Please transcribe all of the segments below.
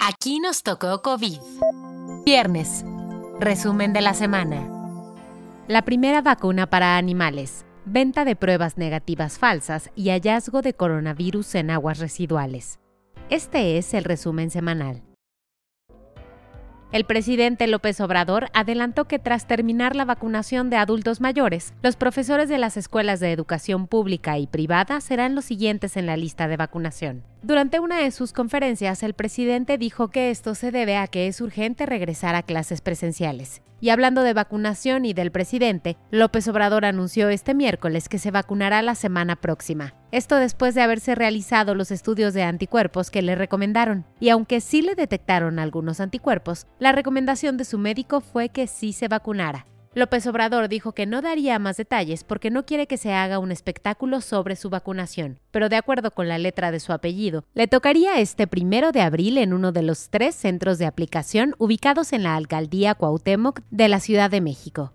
Aquí nos tocó COVID. Viernes. Resumen de la semana. La primera vacuna para animales. Venta de pruebas negativas falsas y hallazgo de coronavirus en aguas residuales. Este es el resumen semanal. El presidente López Obrador adelantó que tras terminar la vacunación de adultos mayores, los profesores de las escuelas de educación pública y privada serán los siguientes en la lista de vacunación. Durante una de sus conferencias, el presidente dijo que esto se debe a que es urgente regresar a clases presenciales. Y hablando de vacunación y del presidente, López Obrador anunció este miércoles que se vacunará la semana próxima. Esto después de haberse realizado los estudios de anticuerpos que le recomendaron. Y aunque sí le detectaron algunos anticuerpos, la recomendación de su médico fue que sí se vacunara. López Obrador dijo que no daría más detalles porque no quiere que se haga un espectáculo sobre su vacunación, pero de acuerdo con la letra de su apellido, le tocaría este primero de abril en uno de los tres centros de aplicación ubicados en la alcaldía Cuauhtémoc de la Ciudad de México.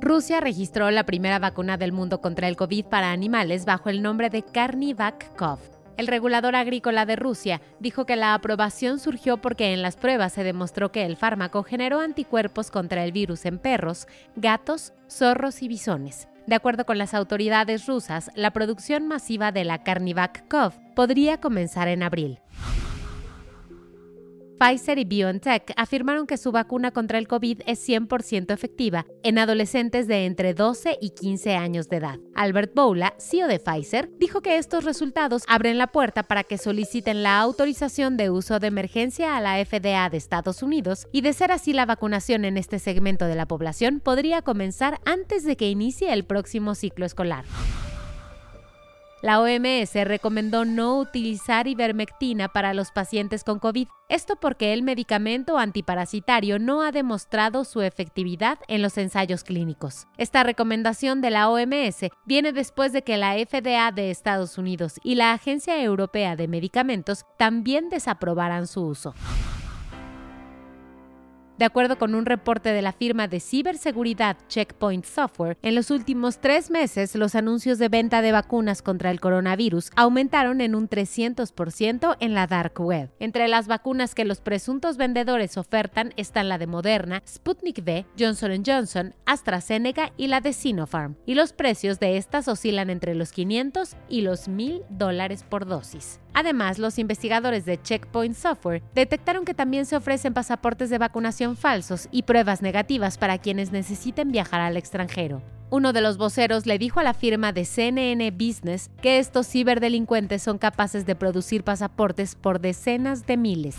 Rusia registró la primera vacuna del mundo contra el COVID para animales bajo el nombre de Carnivac-Cov el regulador agrícola de Rusia dijo que la aprobación surgió porque en las pruebas se demostró que el fármaco generó anticuerpos contra el virus en perros, gatos, zorros y bisones. De acuerdo con las autoridades rusas, la producción masiva de la Carnivac-Cov podría comenzar en abril. Pfizer y BioNTech afirmaron que su vacuna contra el COVID es 100% efectiva en adolescentes de entre 12 y 15 años de edad. Albert Boula, CEO de Pfizer, dijo que estos resultados abren la puerta para que soliciten la autorización de uso de emergencia a la FDA de Estados Unidos y de ser así la vacunación en este segmento de la población podría comenzar antes de que inicie el próximo ciclo escolar. La OMS recomendó no utilizar ivermectina para los pacientes con COVID, esto porque el medicamento antiparasitario no ha demostrado su efectividad en los ensayos clínicos. Esta recomendación de la OMS viene después de que la FDA de Estados Unidos y la Agencia Europea de Medicamentos también desaprobaran su uso. De acuerdo con un reporte de la firma de ciberseguridad Checkpoint Software, en los últimos tres meses los anuncios de venta de vacunas contra el coronavirus aumentaron en un 300% en la dark web. Entre las vacunas que los presuntos vendedores ofertan están la de Moderna, Sputnik V, Johnson Johnson, AstraZeneca y la de Sinopharm, y los precios de estas oscilan entre los 500 y los 1000 dólares por dosis. Además, los investigadores de Checkpoint Software detectaron que también se ofrecen pasaportes de vacunación falsos y pruebas negativas para quienes necesiten viajar al extranjero. Uno de los voceros le dijo a la firma de CNN Business que estos ciberdelincuentes son capaces de producir pasaportes por decenas de miles.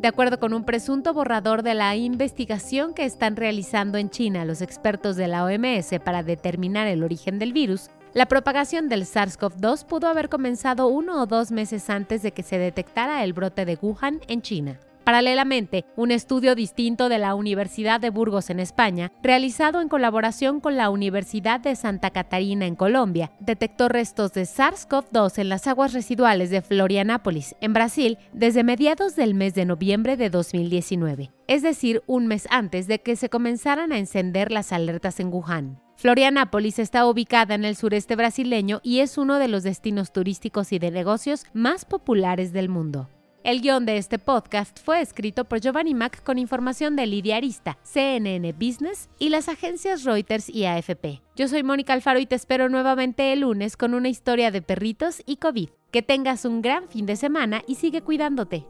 De acuerdo con un presunto borrador de la investigación que están realizando en China los expertos de la OMS para determinar el origen del virus, la propagación del SARS-CoV-2 pudo haber comenzado uno o dos meses antes de que se detectara el brote de Wuhan en China. Paralelamente, un estudio distinto de la Universidad de Burgos en España, realizado en colaboración con la Universidad de Santa Catarina en Colombia, detectó restos de SARS-CoV-2 en las aguas residuales de Florianápolis, en Brasil, desde mediados del mes de noviembre de 2019, es decir, un mes antes de que se comenzaran a encender las alertas en Wuhan. Florianápolis está ubicada en el sureste brasileño y es uno de los destinos turísticos y de negocios más populares del mundo. El guion de este podcast fue escrito por Giovanni Mac con información de Lidia Arista, CNN Business y las agencias Reuters y AFP. Yo soy Mónica Alfaro y te espero nuevamente el lunes con una historia de perritos y COVID. Que tengas un gran fin de semana y sigue cuidándote.